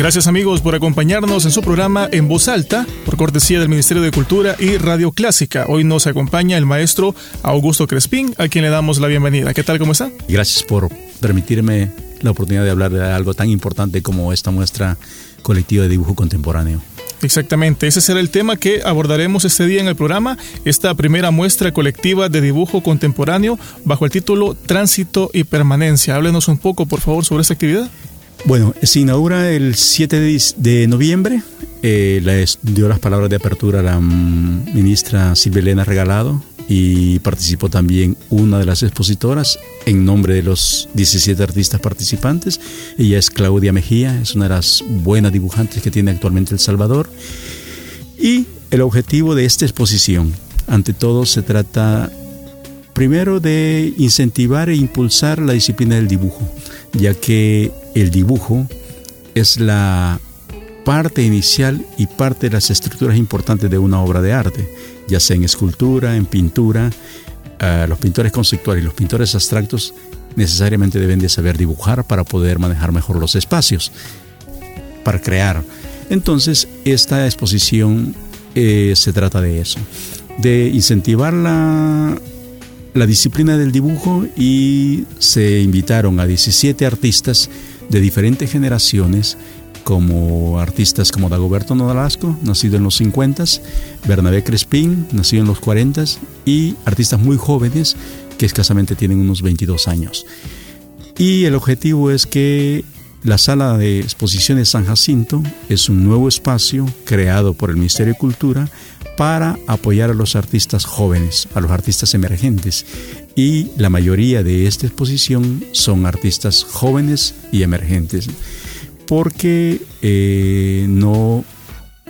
Gracias amigos por acompañarnos en su programa En Voz Alta, por cortesía del Ministerio de Cultura y Radio Clásica. Hoy nos acompaña el maestro Augusto Crespín, a quien le damos la bienvenida. ¿Qué tal? ¿Cómo está? Gracias por permitirme la oportunidad de hablar de algo tan importante como esta muestra colectiva de dibujo contemporáneo. Exactamente, ese será el tema que abordaremos este día en el programa, esta primera muestra colectiva de dibujo contemporáneo bajo el título Tránsito y Permanencia. Háblenos un poco, por favor, sobre esta actividad. Bueno, se inaugura el 7 de, noviembre. Eh, dio las palabras de apertura a la mm, ministra Silvia Elena Regalado y participó también una de las expositoras en nombre de los 17 artistas participantes. Ella es Claudia Mejía, es una de las buenas dibujantes que tiene actualmente El Salvador. Y el objetivo de esta exposición, ante todo, se trata primero de incentivar e impulsar la disciplina del dibujo, ya que el dibujo es la parte inicial y parte de las estructuras importantes de una obra de arte, ya sea en escultura, en pintura. Eh, los pintores conceptuales y los pintores abstractos necesariamente deben de saber dibujar para poder manejar mejor los espacios, para crear. Entonces, esta exposición eh, se trata de eso, de incentivar la, la disciplina del dibujo y se invitaron a 17 artistas de diferentes generaciones, como artistas como Dagoberto Nodalasco, nacido en los 50, Bernabé Crespín, nacido en los 40 y artistas muy jóvenes que escasamente tienen unos 22 años. Y el objetivo es que la sala de exposiciones San Jacinto es un nuevo espacio creado por el Ministerio de Cultura para apoyar a los artistas jóvenes, a los artistas emergentes. Y la mayoría de esta exposición son artistas jóvenes y emergentes, porque eh, no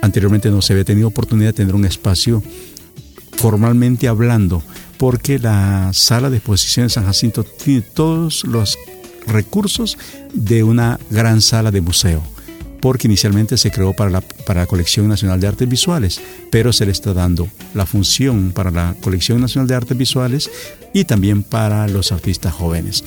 anteriormente no se había tenido oportunidad de tener un espacio formalmente hablando, porque la sala de exposiciones San Jacinto tiene todos los recursos de una gran sala de museo porque inicialmente se creó para la, para la Colección Nacional de Artes Visuales, pero se le está dando la función para la Colección Nacional de Artes Visuales y también para los artistas jóvenes.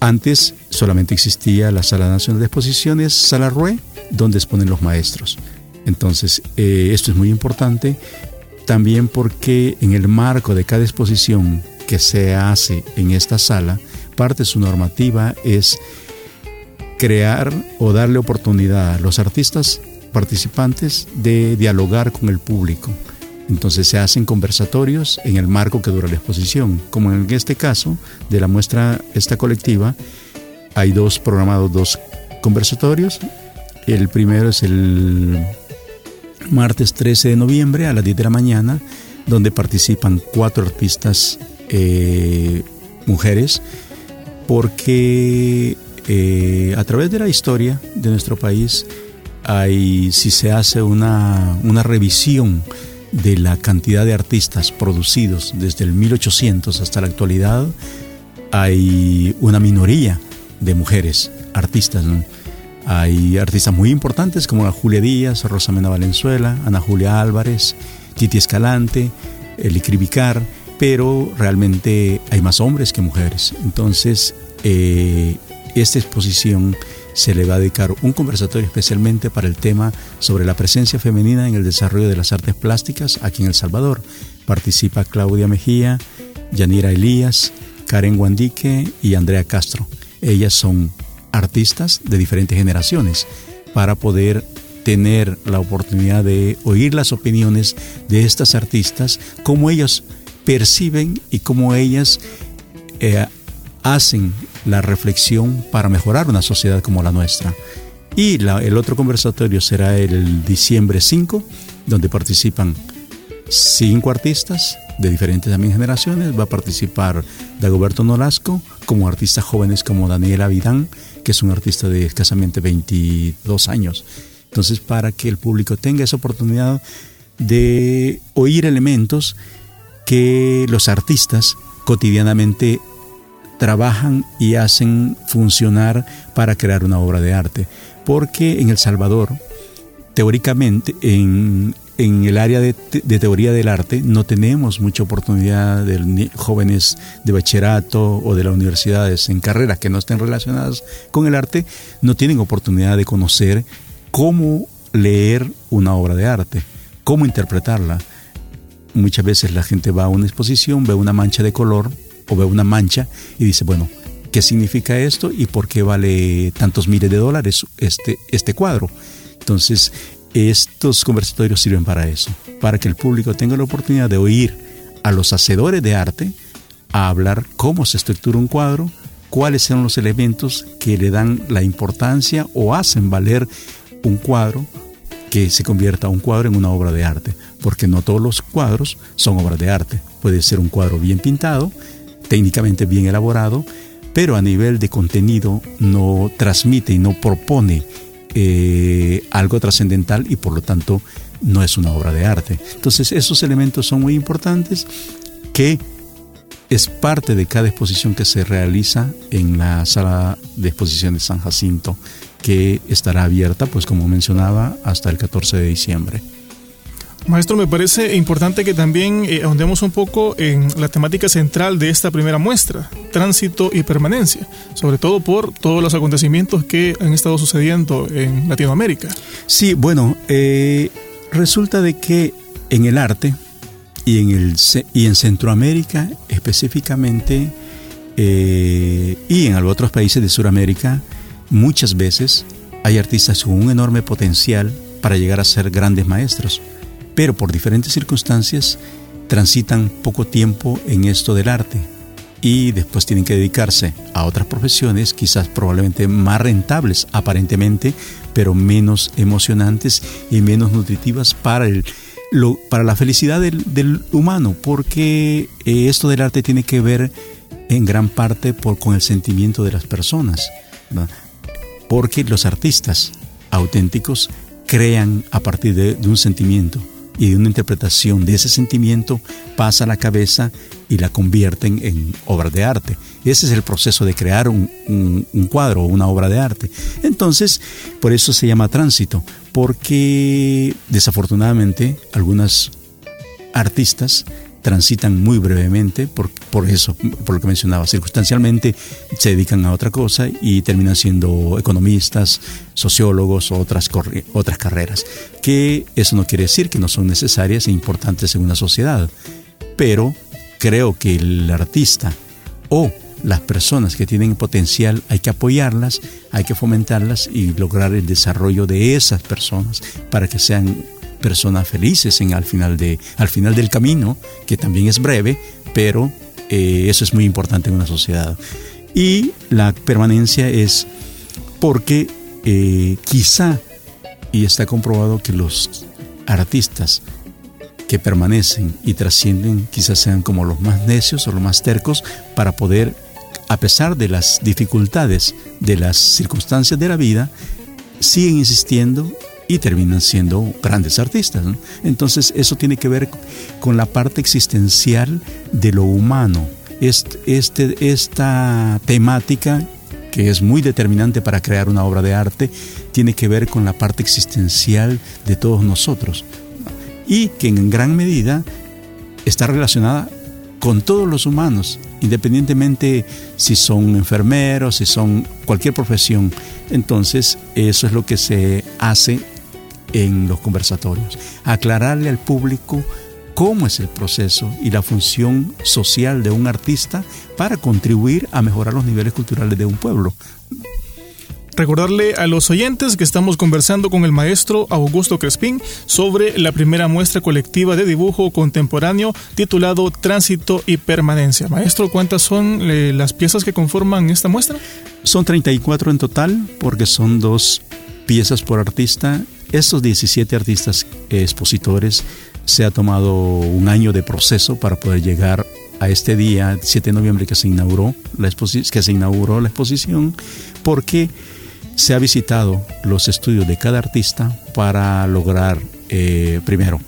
Antes solamente existía la Sala Nacional de Exposiciones, Sala Rue, donde exponen los maestros. Entonces, eh, esto es muy importante también porque en el marco de cada exposición que se hace en esta sala, parte de su normativa es crear o darle oportunidad a los artistas participantes de dialogar con el público. Entonces se hacen conversatorios en el marco que dura la exposición. Como en este caso de la muestra esta colectiva, hay dos programados, dos conversatorios. El primero es el martes 13 de noviembre a las 10 de la mañana, donde participan cuatro artistas eh, mujeres, porque eh, a través de la historia de nuestro país, hay, si se hace una, revisión de la cantidad de artistas producidos desde el 1800 hasta la actualidad, hay una minoría de mujeres artistas. Hay artistas muy importantes como Julia Díaz, Rosamena Valenzuela, Ana Julia Álvarez, Titi Escalante, Eli Cribicar, pero realmente hay más hombres que mujeres. Entonces, eh, esta exposición se le va a dedicar un conversatorio especialmente para el tema sobre la presencia femenina en el desarrollo de las artes plásticas aquí en El Salvador. Participa Claudia Mejía, Yanira Elías, Karen Guandique y Andrea Castro. Ellas son artistas de diferentes generaciones para poder tener la oportunidad de oír las opiniones de estas artistas, cómo ellos perciben y cómo ellas eh, hacen la reflexión para mejorar una sociedad como la nuestra. Y el otro conversatorio será el diciembre 5, donde participan cinco artistas de diferentes también generaciones. Va a participar Dagoberto Nolasco, como artistas jóvenes como Daniela Vidán, que es un artista de escasamente 22 años. Entonces, para que el público tenga esa oportunidad de oír elementos que los artistas cotidianamente trabajan y hacen funcionar para crear una obra de arte. Porque en El Salvador, teóricamente, en, el área de, teoría del arte no tenemos mucha oportunidad de jóvenes de bachillerato o de las universidades en carreras que no estén relacionadas con el arte, no tienen oportunidad de conocer cómo leer una obra de arte, cómo interpretarla. Muchas veces la gente va a una exposición, ve una mancha de color o ve una mancha y dice, bueno, ¿qué significa esto y por qué vale tantos miles de dólares este, este cuadro? Entonces, estos conversatorios sirven para eso, para que el público tenga la oportunidad de oír a los hacedores de arte a hablar cómo se estructura un cuadro, cuáles son los elementos que le dan la importancia o hacen valer un cuadro que se convierta un cuadro en una obra de arte, porque no todos los cuadros son obras de arte. Puede ser un cuadro bien pintado, técnicamente bien elaborado, pero a nivel de contenido no transmite y no propone eh, algo trascendental y por lo tanto no es una obra de arte. Entonces esos elementos son muy importantes que es parte de cada exposición que se realiza en la sala de exposición de San Jacinto, que estará abierta, pues como mencionaba, hasta el 14 de diciembre. Maestro, me parece importante que también eh, ahondemos un poco en la temática central de esta primera muestra, tránsito y permanencia, sobre todo por todos los acontecimientos que han estado sucediendo en Latinoamérica. Sí, bueno, eh, resulta de que en el arte y en, el, y en Centroamérica específicamente eh, y en otros países de Sudamérica, muchas veces hay artistas con un enorme potencial para llegar a ser grandes maestros pero por diferentes circunstancias transitan poco tiempo en esto del arte y después tienen que dedicarse a otras profesiones, quizás probablemente más rentables aparentemente, pero menos emocionantes y menos nutritivas para, el, para la felicidad del, humano, porque eh, esto del arte tiene que ver en gran parte con el sentimiento de las personas, porque los artistas auténticos crean a partir de un sentimiento y de una interpretación de ese sentimiento pasa a la cabeza y la convierten en obra de arte. Ese es el proceso de crear un, un cuadro o una obra de arte. Entonces, por eso se llama tránsito, porque desafortunadamente algunas artistas transitan muy brevemente, por, por eso, por lo que mencionaba, circunstancialmente se dedican a otra cosa y terminan siendo economistas, sociólogos o otras, otras carreras, que eso no quiere decir que no son necesarias e importantes en una sociedad, pero creo que el artista o las personas que tienen potencial hay que apoyarlas, hay que fomentarlas y lograr el desarrollo de esas personas para que sean personas felices en, al, final de, al final del camino, que también es breve, pero eh, eso es muy importante en una sociedad. Y la permanencia es porque eh, quizá, y está comprobado que los artistas que permanecen y trascienden quizás sean como los más necios o los más tercos para poder, a pesar de las dificultades de las circunstancias de la vida, siguen insistiendo y terminan siendo grandes artistas. Entonces eso tiene que ver con la parte existencial de lo humano. Este, esta temática que es muy determinante para crear una obra de arte, tiene que ver con la parte existencial de todos nosotros y que en gran medida está relacionada con todos los humanos, independientemente si son enfermeros, si son cualquier profesión. Entonces, eso es lo que se hace en los conversatorios, aclararle al público cómo es el proceso y la función social de un artista para contribuir a mejorar los niveles culturales de un pueblo. Recordarle a los oyentes que estamos conversando con el maestro Augusto Crespín sobre la primera muestra colectiva de dibujo contemporáneo titulado Tránsito y Permanencia. Maestro, ¿cuántas son eh, las piezas que conforman esta muestra? Son 34 en total porque son dos piezas por artista. Estos 17 artistas expositores se ha tomado un año de proceso para poder llegar a este día, 7 de noviembre que se inauguró la, que se inauguró la exposición, porque se ha visitado los estudios de cada artista para lograr, eh, primero,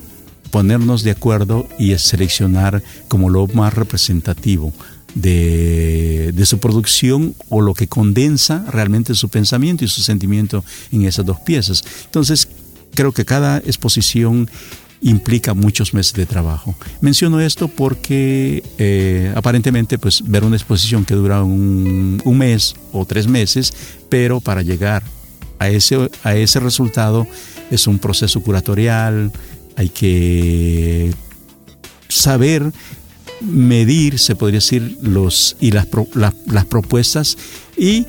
ponernos de acuerdo y seleccionar como lo más representativo de, su producción o lo que condensa realmente su pensamiento y su sentimiento en esas dos piezas. Entonces, creo que cada exposición implica muchos meses de trabajo. Menciono esto porque eh, aparentemente pues ver una exposición que dura un, mes o tres meses, pero para llegar a ese, a ese resultado es un proceso curatorial, hay que saber medir, se podría decir, los y las, propuestas y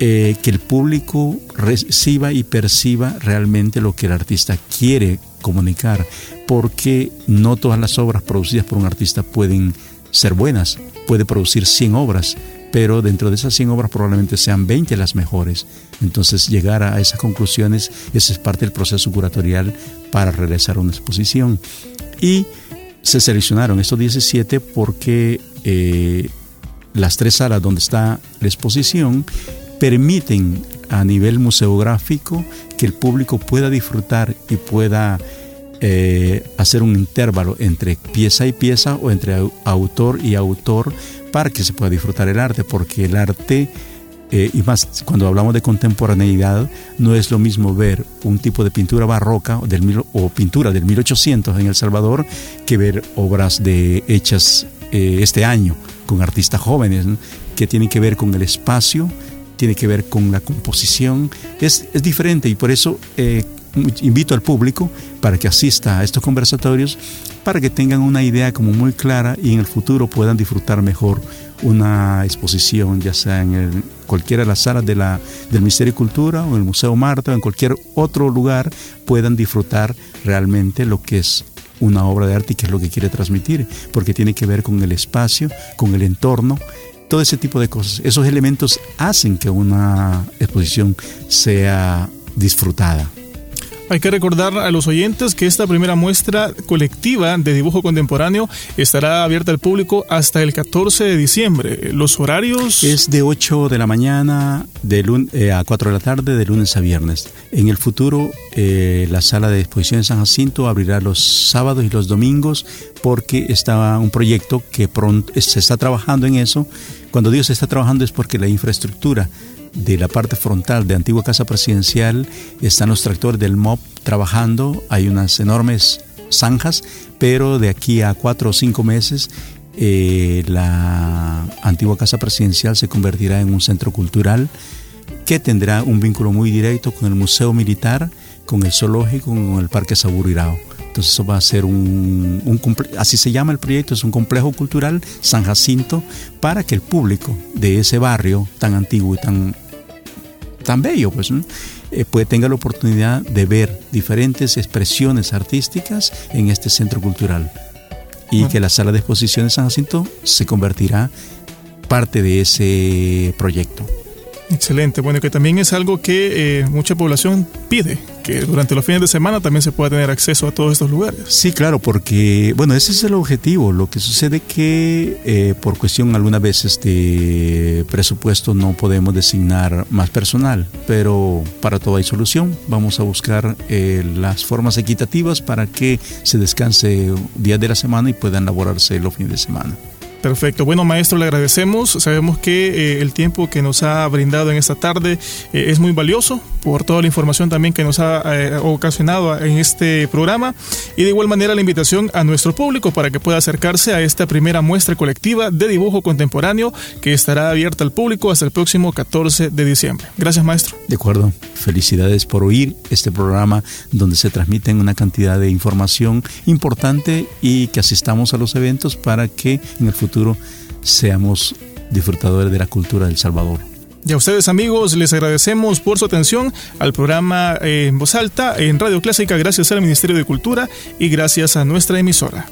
eh, que el público reciba y perciba realmente lo que el artista quiere comunicar, porque no todas las obras producidas por un artista pueden ser buenas, puede producir 100 obras, pero dentro de esas 100 obras probablemente sean 20 las mejores. Entonces llegar a esas conclusiones, ese es parte del proceso curatorial para realizar una exposición. Y se seleccionaron estos 17 porque eh, las tres salas donde está la exposición permiten a nivel museográfico que el público pueda disfrutar y pueda eh, hacer un intervalo entre pieza y pieza o entre autor y autor para que se pueda disfrutar el arte, porque el arte, eh, y más cuando hablamos de contemporaneidad, no es lo mismo ver un tipo de pintura barroca o, del, o pintura del 1800 en El Salvador que ver obras de, hechas eh, este año con artistas jóvenes que tienen que ver con el espacio tiene que ver con la composición, es, es diferente y por eso eh, invito al público para que asista a estos conversatorios, para que tengan una idea como muy clara y en el futuro puedan disfrutar mejor una exposición, ya sea en el, cualquiera de las salas de la, del Ministerio de Cultura o en el Museo Marta o en cualquier otro lugar, puedan disfrutar realmente lo que es una obra de arte y qué es lo que quiere transmitir, porque tiene que ver con el espacio, con el entorno todo ese tipo de cosas. Esos elementos hacen que una exposición sea disfrutada. Hay que recordar a los oyentes que esta primera muestra colectiva de dibujo contemporáneo estará abierta al público hasta el 14 de diciembre. ¿Los horarios? Es de 8 de la mañana de eh, a 4 de la tarde, de lunes a viernes. En el futuro, eh, la sala de exposición de San Jacinto abrirá los sábados y los domingos porque está un proyecto que pronto se está trabajando en eso. Cuando Dios está trabajando es porque la infraestructura de la parte frontal de antigua casa presidencial están los tractores del MOP trabajando, hay unas enormes zanjas, pero de aquí a cuatro o cinco meses eh, la antigua casa presidencial se convertirá en un centro cultural que tendrá un vínculo muy directo con el Museo Militar, con el Zoológico, con el Parque Saburirao. Entonces eso va a ser un, un, así se llama el proyecto, es un complejo cultural San Jacinto para que el público de ese barrio tan antiguo y tan tan bello, pues, eh, puede tenga la oportunidad de ver diferentes expresiones artísticas en este centro cultural. Y que la sala de exposiciones San Jacinto se convertirá parte de ese proyecto. Excelente, bueno, que también es algo que eh, mucha población pide, que durante los fines de semana también se pueda tener acceso a todos estos lugares. Sí, claro, porque, bueno, ese es el objetivo. Lo que sucede que eh, por cuestión algunas veces de presupuesto no podemos designar más personal, pero para todo hay solución. Vamos a buscar eh, las formas equitativas para que se descanse días de la semana y puedan laborarse los fines de semana. Perfecto. Bueno, maestro, le agradecemos. Sabemos que eh, el tiempo que nos ha brindado en esta tarde eh, es muy valioso por toda la información también que nos ha eh, ocasionado en este programa. Y de igual manera la invitación a nuestro público para que pueda acercarse a esta primera muestra colectiva de dibujo contemporáneo que estará abierta al público hasta el próximo 14 de diciembre. Gracias, maestro. De acuerdo. Felicidades por oír este programa donde se transmiten una cantidad de información importante y que asistamos a los eventos para que en el futuro seamos disfrutadores de la cultura del Salvador. Y a ustedes amigos les agradecemos por su atención al programa eh, en voz alta en Radio Clásica gracias al Ministerio de Cultura y gracias a nuestra emisora.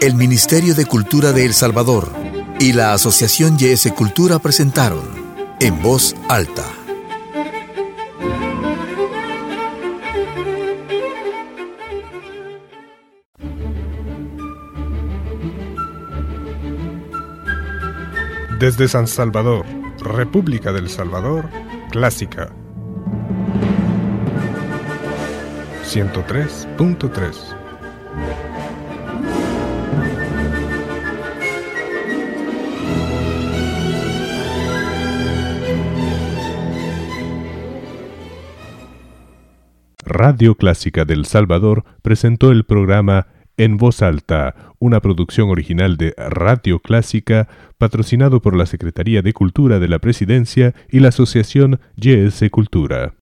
El Ministerio de Cultura de El Salvador y la Asociación YS Cultura presentaron en voz alta. Desde San Salvador, República del Salvador, Clásica 103.3 Radio Clásica del Salvador presentó el programa En Voz Alta, una producción original de Radio Clásica, patrocinado por la Secretaría de Cultura de la Presidencia y la Asociación YS Cultura.